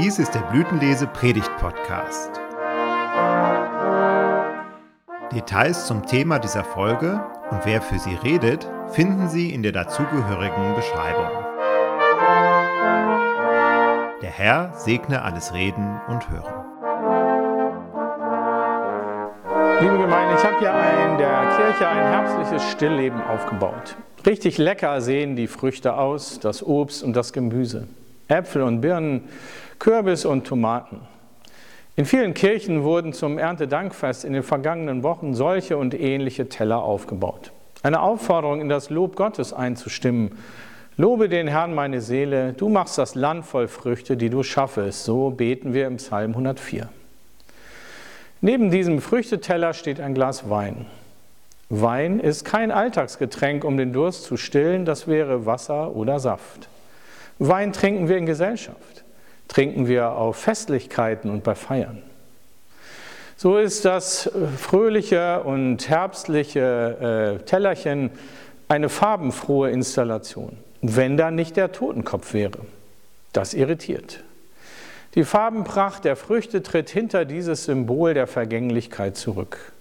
Dies ist der Blütenlese Predigt Podcast. Details zum Thema dieser Folge und wer für sie redet, finden Sie in der dazugehörigen Beschreibung. Der Herr segne alles Reden und Hören. Liebe Gemeinde, ich habe hier in der Kirche ein herbstliches Stillleben aufgebaut. Richtig lecker sehen die Früchte aus, das Obst und das Gemüse. Äpfel und Birnen, Kürbis und Tomaten. In vielen Kirchen wurden zum Erntedankfest in den vergangenen Wochen solche und ähnliche Teller aufgebaut. Eine Aufforderung, in das Lob Gottes einzustimmen. Lobe den Herrn meine Seele, du machst das Land voll Früchte, die du schaffest. So beten wir im Psalm 104. Neben diesem Früchteteller steht ein Glas Wein. Wein ist kein Alltagsgetränk, um den Durst zu stillen, das wäre Wasser oder Saft. Wein trinken wir in Gesellschaft, trinken wir auf Festlichkeiten und bei Feiern. So ist das fröhliche und herbstliche äh, Tellerchen eine farbenfrohe Installation, wenn da nicht der Totenkopf wäre. Das irritiert. Die Farbenpracht der Früchte tritt hinter dieses Symbol der Vergänglichkeit zurück.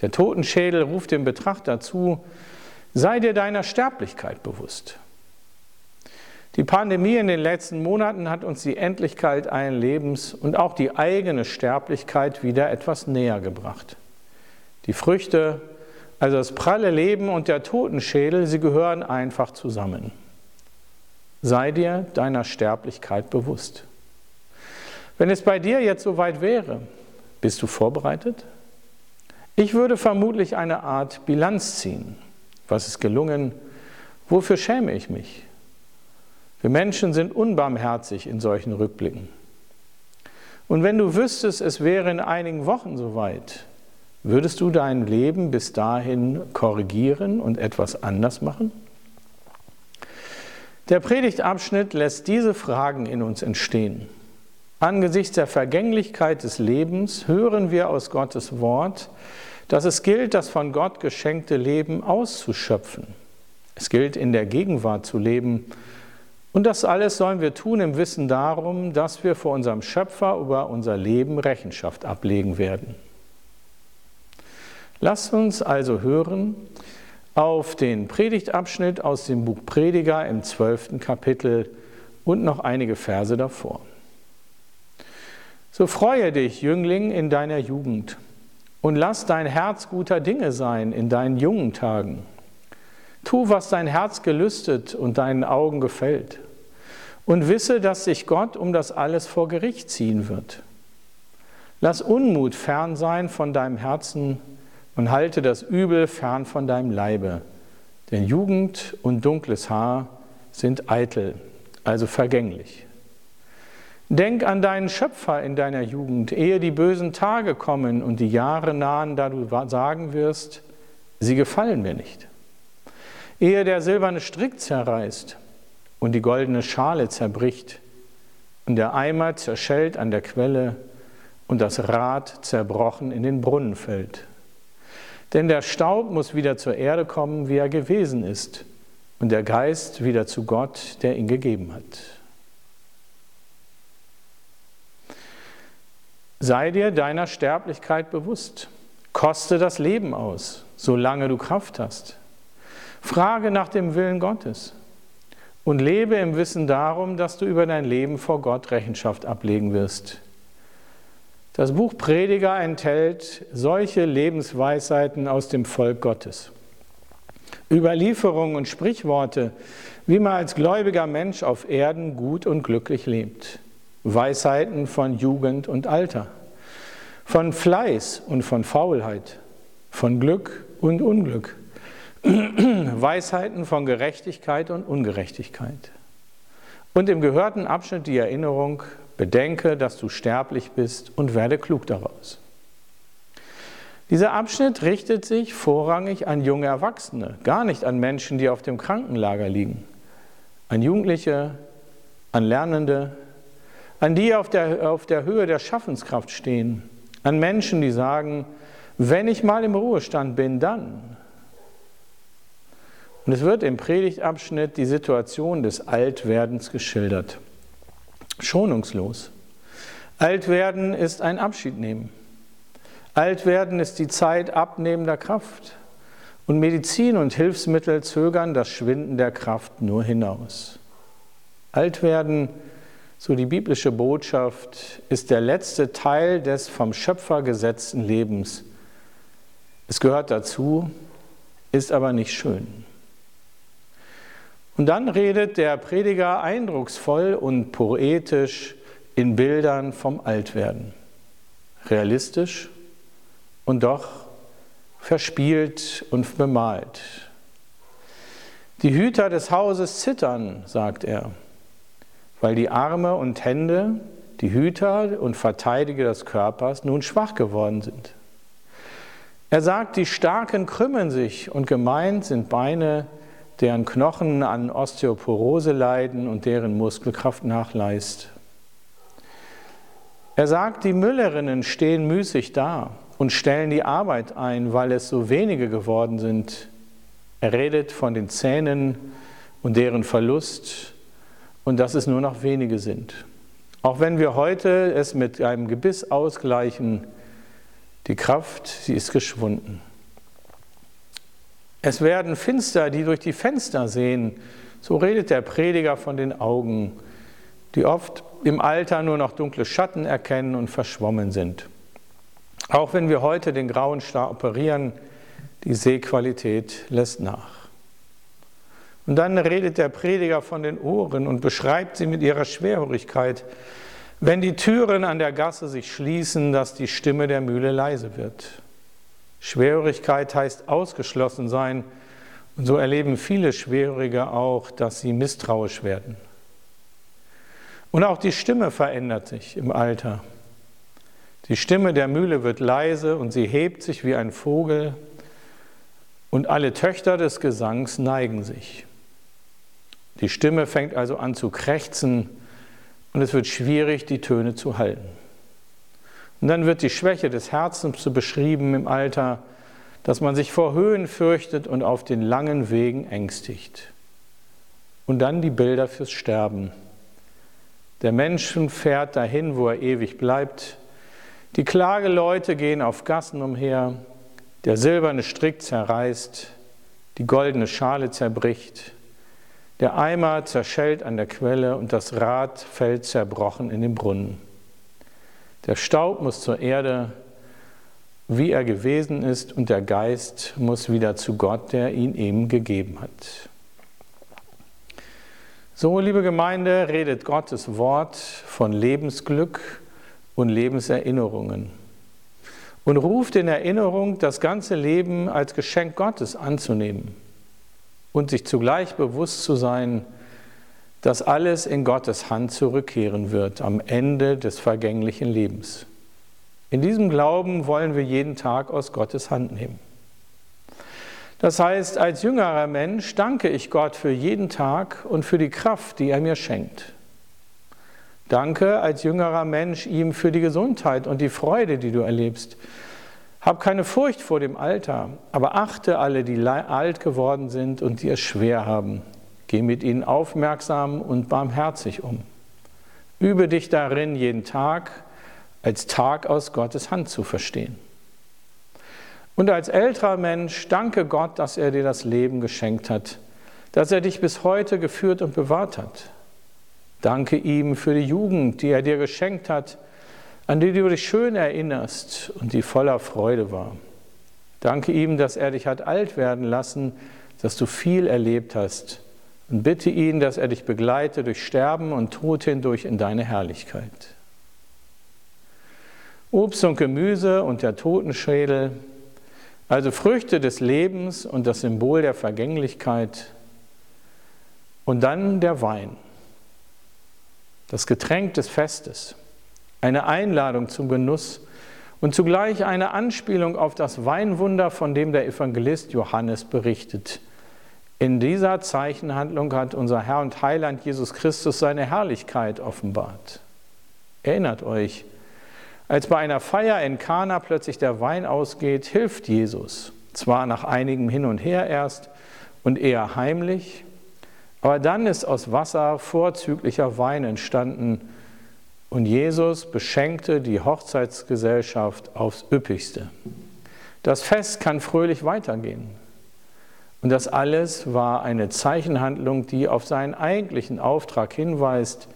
Der Totenschädel ruft dem Betrachter zu, sei dir deiner Sterblichkeit bewusst. Die Pandemie in den letzten Monaten hat uns die Endlichkeit allen Lebens und auch die eigene Sterblichkeit wieder etwas näher gebracht. Die Früchte, also das pralle Leben und der Totenschädel, sie gehören einfach zusammen. Sei dir deiner Sterblichkeit bewusst. Wenn es bei dir jetzt soweit wäre, bist du vorbereitet? Ich würde vermutlich eine Art Bilanz ziehen. Was ist gelungen? Wofür schäme ich mich? Wir Menschen sind unbarmherzig in solchen Rückblicken. Und wenn du wüsstest, es wäre in einigen Wochen soweit, würdest du dein Leben bis dahin korrigieren und etwas anders machen? Der Predigtabschnitt lässt diese Fragen in uns entstehen. Angesichts der Vergänglichkeit des Lebens hören wir aus Gottes Wort, dass es gilt, das von Gott geschenkte Leben auszuschöpfen. Es gilt, in der Gegenwart zu leben und das alles sollen wir tun im Wissen darum, dass wir vor unserem Schöpfer über unser Leben Rechenschaft ablegen werden. Lasst uns also hören auf den Predigtabschnitt aus dem Buch Prediger im zwölften Kapitel und noch einige Verse davor. So freue dich, Jüngling, in deiner Jugend und lass dein Herz guter Dinge sein in deinen jungen Tagen. Tu, was dein Herz gelüstet und deinen Augen gefällt. Und wisse, dass sich Gott um das alles vor Gericht ziehen wird. Lass Unmut fern sein von deinem Herzen und halte das Übel fern von deinem Leibe. Denn Jugend und dunkles Haar sind eitel, also vergänglich. Denk an deinen Schöpfer in deiner Jugend, ehe die bösen Tage kommen und die Jahre nahen, da du sagen wirst, sie gefallen mir nicht ehe der silberne Strick zerreißt und die goldene Schale zerbricht und der Eimer zerschellt an der Quelle und das Rad zerbrochen in den Brunnen fällt. Denn der Staub muss wieder zur Erde kommen, wie er gewesen ist, und der Geist wieder zu Gott, der ihn gegeben hat. Sei dir deiner Sterblichkeit bewusst. Koste das Leben aus, solange du Kraft hast. Frage nach dem Willen Gottes und lebe im Wissen darum, dass du über dein Leben vor Gott Rechenschaft ablegen wirst. Das Buch Prediger enthält solche Lebensweisheiten aus dem Volk Gottes. Überlieferungen und Sprichworte, wie man als gläubiger Mensch auf Erden gut und glücklich lebt. Weisheiten von Jugend und Alter, von Fleiß und von Faulheit, von Glück und Unglück Weisheiten von Gerechtigkeit und Ungerechtigkeit. Und im gehörten Abschnitt die Erinnerung, bedenke, dass du sterblich bist und werde klug daraus. Dieser Abschnitt richtet sich vorrangig an junge Erwachsene, gar nicht an Menschen, die auf dem Krankenlager liegen, an Jugendliche, an Lernende, an die auf der, auf der Höhe der Schaffenskraft stehen, an Menschen, die sagen, wenn ich mal im Ruhestand bin, dann. Und es wird im Predigtabschnitt die Situation des Altwerdens geschildert. Schonungslos. Alt werden ist ein Abschied nehmen. Alt werden ist die Zeit abnehmender Kraft. Und Medizin und Hilfsmittel zögern das Schwinden der Kraft nur hinaus. Alt werden, so die biblische Botschaft, ist der letzte Teil des vom Schöpfer gesetzten Lebens. Es gehört dazu, ist aber nicht schön. Und dann redet der Prediger eindrucksvoll und poetisch in Bildern vom Altwerden. Realistisch und doch verspielt und bemalt. Die Hüter des Hauses zittern, sagt er, weil die Arme und Hände, die Hüter und Verteidiger des Körpers, nun schwach geworden sind. Er sagt, die Starken krümmen sich und gemeint sind Beine, deren Knochen an Osteoporose leiden und deren Muskelkraft nachleist. Er sagt, die Müllerinnen stehen müßig da und stellen die Arbeit ein, weil es so wenige geworden sind. Er redet von den Zähnen und deren Verlust und dass es nur noch wenige sind. Auch wenn wir heute es mit einem Gebiss ausgleichen, die Kraft, sie ist geschwunden. Es werden Finster, die durch die Fenster sehen. So redet der Prediger von den Augen, die oft im Alter nur noch dunkle Schatten erkennen und verschwommen sind. Auch wenn wir heute den grauen Star operieren, die Sehqualität lässt nach. Und dann redet der Prediger von den Ohren und beschreibt sie mit ihrer Schwerhörigkeit. Wenn die Türen an der Gasse sich schließen, dass die Stimme der Mühle leise wird. Schwerhörigkeit heißt ausgeschlossen sein. Und so erleben viele Schwerhörige auch, dass sie misstrauisch werden. Und auch die Stimme verändert sich im Alter. Die Stimme der Mühle wird leise und sie hebt sich wie ein Vogel und alle Töchter des Gesangs neigen sich. Die Stimme fängt also an zu krächzen und es wird schwierig, die Töne zu halten. Und dann wird die Schwäche des Herzens so beschrieben im Alter, dass man sich vor Höhen fürchtet und auf den langen Wegen ängstigt. Und dann die Bilder fürs Sterben. Der Menschen fährt dahin, wo er ewig bleibt. Die Klageleute gehen auf Gassen umher. Der silberne Strick zerreißt. Die goldene Schale zerbricht. Der Eimer zerschellt an der Quelle und das Rad fällt zerbrochen in den Brunnen. Der Staub muss zur Erde, wie er gewesen ist, und der Geist muss wieder zu Gott, der ihn ihm gegeben hat. So, liebe Gemeinde, redet Gottes Wort von Lebensglück und Lebenserinnerungen und ruft in Erinnerung, das ganze Leben als Geschenk Gottes anzunehmen und sich zugleich bewusst zu sein, dass alles in Gottes Hand zurückkehren wird am Ende des vergänglichen Lebens. In diesem Glauben wollen wir jeden Tag aus Gottes Hand nehmen. Das heißt, als jüngerer Mensch danke ich Gott für jeden Tag und für die Kraft, die er mir schenkt. Danke als jüngerer Mensch ihm für die Gesundheit und die Freude, die du erlebst. Hab keine Furcht vor dem Alter, aber achte alle, die alt geworden sind und die es schwer haben. Geh mit ihnen aufmerksam und barmherzig um. Übe dich darin, jeden Tag als Tag aus Gottes Hand zu verstehen. Und als älterer Mensch danke Gott, dass er dir das Leben geschenkt hat, dass er dich bis heute geführt und bewahrt hat. Danke ihm für die Jugend, die er dir geschenkt hat, an die du dich schön erinnerst und die voller Freude war. Danke ihm, dass er dich hat alt werden lassen, dass du viel erlebt hast. Und bitte ihn, dass er dich begleite durch Sterben und Tod hindurch in deine Herrlichkeit. Obst und Gemüse und der Totenschädel, also Früchte des Lebens und das Symbol der Vergänglichkeit. Und dann der Wein, das Getränk des Festes, eine Einladung zum Genuss und zugleich eine Anspielung auf das Weinwunder, von dem der Evangelist Johannes berichtet. In dieser Zeichenhandlung hat unser Herr und Heiland Jesus Christus seine Herrlichkeit offenbart. Erinnert euch, als bei einer Feier in Kana plötzlich der Wein ausgeht, hilft Jesus. Zwar nach einigem Hin und Her erst und eher heimlich, aber dann ist aus Wasser vorzüglicher Wein entstanden Und Jesus beschenkte die Hochzeitsgesellschaft aufs üppigste. Das Fest kann fröhlich weitergehen. Und das alles war eine Zeichenhandlung, die auf seinen eigentlichen Auftrag hinweist,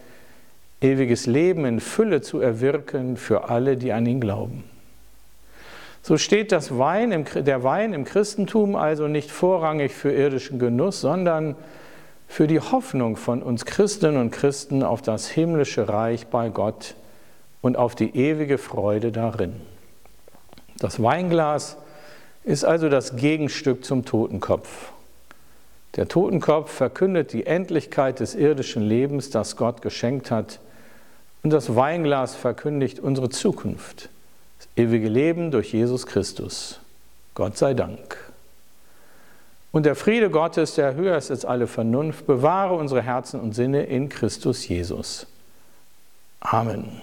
ewiges Leben in Fülle zu erwirken für alle, die an ihn glauben. So steht das Wein im, der Wein im Christentum also nicht vorrangig für irdischen Genuss, sondern für die Hoffnung von uns Christinnen und Christen auf das himmlische Reich bei Gott und auf die ewige Freude darin. Das Weinglas ist also das Gegenstück zum Totenkopf. Der Totenkopf verkündet die Endlichkeit des irdischen Lebens, das Gott geschenkt hat, und das Weinglas verkündigt unsere Zukunft ewige Leben durch Jesus Christus. Gott sei Dank. Und der Friede Gottes, der höher ist als alle Vernunft, bewahre unsere Herzen und Sinne in Christus Jesus. Amen.